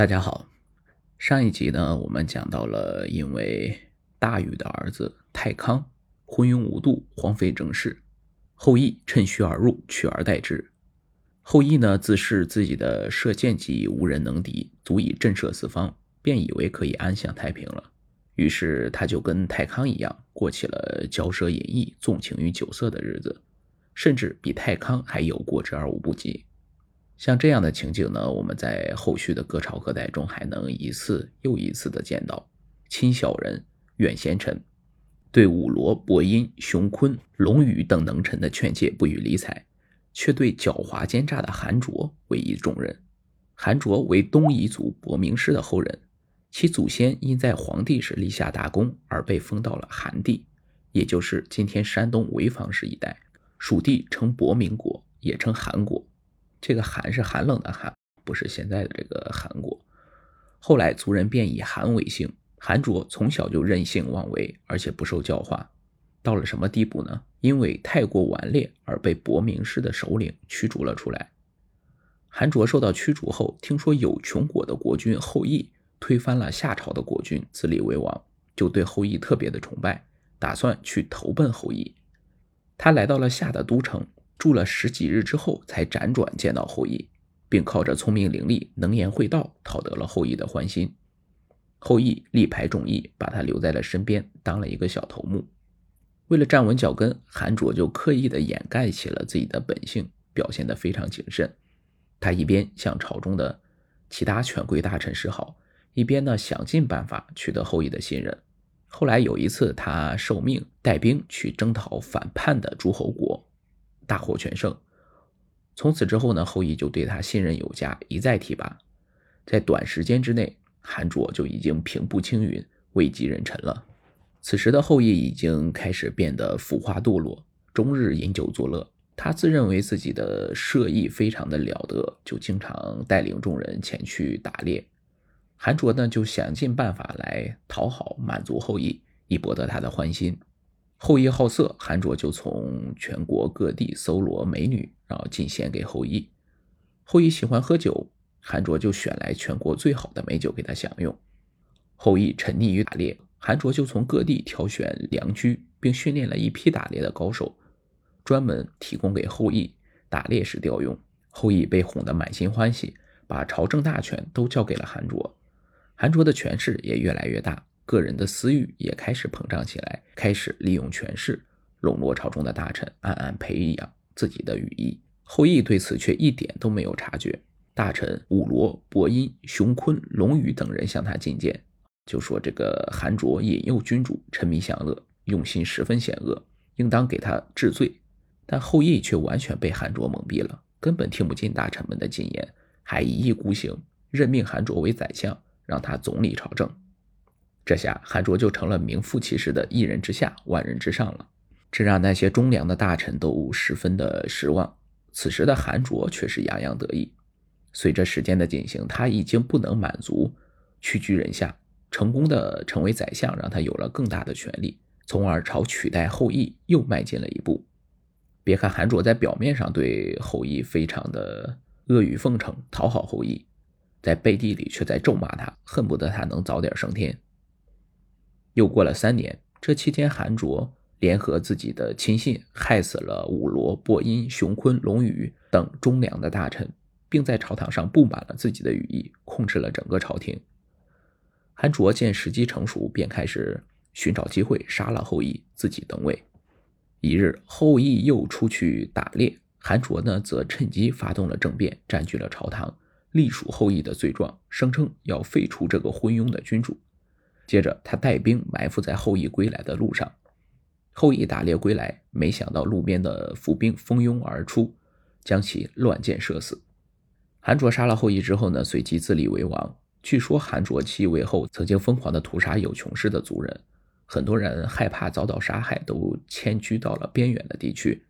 大家好，上一集呢，我们讲到了因为大禹的儿子太康昏庸无度，荒废政事，后羿趁虚而入，取而代之。后羿呢，自恃自己的射箭技艺无人能敌，足以震慑四方，便以为可以安享太平了。于是他就跟太康一样，过起了骄奢淫逸、纵情于酒色的日子，甚至比太康还有过之而无不及。像这样的情景呢，我们在后续的各朝各代中还能一次又一次的见到。亲小人，远贤臣，对武罗、伯音、熊坤、龙宇等能臣的劝诫不予理睬，却对狡猾奸诈的韩卓委以重任。韩卓为东夷族伯明氏的后人，其祖先因在黄帝时立下大功而被封到了韩地，也就是今天山东潍坊市一带。蜀地称伯明国，也称韩国。这个寒是寒冷的寒，不是现在的这个韩国。后来族人便以韩为姓。韩卓从小就任性妄为，而且不受教化，到了什么地步呢？因为太过顽劣而被伯明氏的首领驱逐了出来。韩卓受到驱逐后，听说有穷国的国君后羿推翻了夏朝的国君，自立为王，就对后羿特别的崇拜，打算去投奔后羿。他来到了夏的都城。住了十几日之后，才辗转见到后羿，并靠着聪明伶俐、能言会道，讨得了后羿的欢心。后羿力排众议，把他留在了身边，当了一个小头目。为了站稳脚跟，韩卓就刻意的掩盖起了自己的本性，表现得非常谨慎。他一边向朝中的其他权贵大臣示好，一边呢想尽办法取得后羿的信任。后来有一次，他受命带兵去征讨反叛的诸侯国。大获全胜。从此之后呢，后羿就对他信任有加，一再提拔。在短时间之内，韩卓就已经平步青云，位极人臣了。此时的后羿已经开始变得腐化堕落，终日饮酒作乐。他自认为自己的射艺非常的了得，就经常带领众人前去打猎。韩卓呢，就想尽办法来讨好、满足后羿，以博得他的欢心。后羿好色，韩卓就从全国各地搜罗美女，然后进献给后羿。后羿喜欢喝酒，韩卓就选来全国最好的美酒给他享用。后羿沉溺于打猎，韩卓就从各地挑选良驹，并训练了一批打猎的高手，专门提供给后羿打猎时调用。后羿被哄得满心欢喜，把朝政大权都交给了韩卓，韩卓的权势也越来越大。个人的私欲也开始膨胀起来，开始利用权势笼络朝中的大臣，暗暗培养自己的羽翼。后羿对此却一点都没有察觉。大臣武罗、伯音、熊坤、龙宇等人向他进谏，就说这个韩卓引诱君主，沉迷享乐，用心十分险恶，应当给他治罪。但后羿却完全被韩卓蒙蔽了，根本听不进大臣们的进言，还一意孤行，任命韩卓为宰相，让他总理朝政。这下韩卓就成了名副其实的一人之下，万人之上了，这让那些忠良的大臣都十分的失望。此时的韩卓却是洋洋得意。随着时间的进行，他已经不能满足屈居人下，成功的成为宰相，让他有了更大的权力，从而朝取代后羿又迈进了一步。别看韩卓在表面上对后羿非常的阿谀奉承，讨好后羿，在背地里却在咒骂他，恨不得他能早点升天。又过了三年，这期间，韩卓联合自己的亲信，害死了武罗、伯音、熊坤、龙宇等忠良的大臣，并在朝堂上布满了自己的羽翼，控制了整个朝廷。韩卓见时机成熟，便开始寻找机会杀了后羿，自己登位。一日，后羿又出去打猎，韩卓呢则趁机发动了政变，占据了朝堂，隶属后羿的罪状，声称要废除这个昏庸的君主。接着，他带兵埋伏在后羿归来的路上。后羿打猎归来，没想到路边的伏兵蜂拥而出，将其乱箭射死。韩卓杀了后羿之后呢，随即自立为王。据说韩卓继位后，曾经疯狂地屠杀有穷氏的族人，很多人害怕遭到杀害，都迁居到了边远的地区。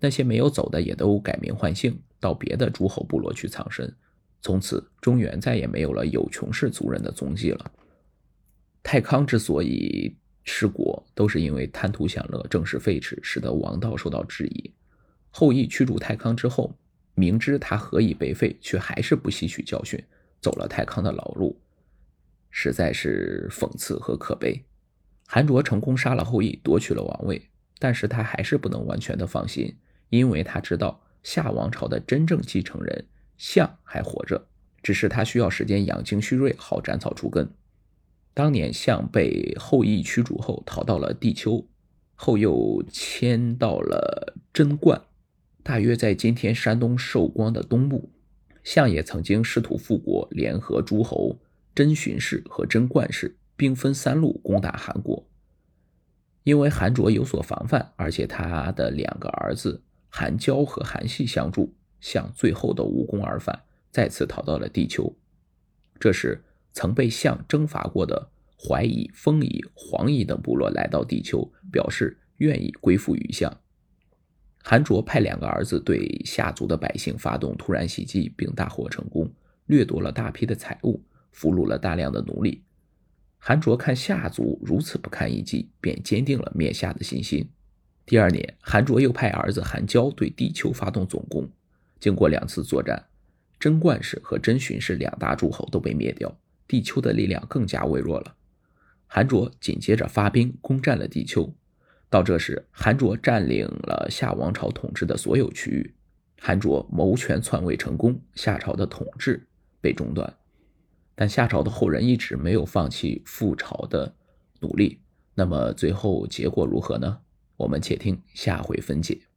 那些没有走的，也都改名换姓，到别的诸侯部落去藏身。从此，中原再也没有了有穷氏族人的踪迹了。太康之所以失国，都是因为贪图享乐，正事废弛，使得王道受到质疑。后羿驱逐太康之后，明知他何以被废，却还是不吸取教训，走了太康的老路，实在是讽刺和可悲。韩卓成功杀了后羿，夺取了王位，但是他还是不能完全的放心，因为他知道夏王朝的真正继承人项还活着，只是他需要时间养精蓄锐，好斩草除根。当年项被后羿驱逐后，逃到了地丘，后又迁到了贞观，大约在今天山东寿光的东部。项也曾经试图复国，联合诸侯真荀氏和真冠氏，兵分三路攻打韩国。因为韩卓有所防范，而且他的两个儿子韩娇和韩信相助，项最后的无功而返，再次逃到了地丘。这时，曾被项征伐过的淮夷、丰夷、黄夷等部落来到地球，表示愿意归附于项。韩卓派两个儿子对夏族的百姓发动突然袭击，并大获成功，掠夺了大批的财物，俘虏了大量的奴隶。韩卓看夏族如此不堪一击，便坚定了灭夏的信心。第二年，韩卓又派儿子韩娇对地球发动总攻。经过两次作战，贞观氏和贞荀氏两大诸侯都被灭掉，地丘的力量更加微弱了。韩卓紧接着发兵攻占了地丘。到这时，韩卓占领了夏王朝统治的所有区域。韩卓谋权篡位成功，夏朝的统治被中断。但夏朝的后人一直没有放弃复朝的努力。那么最后结果如何呢？我们且听下回分解。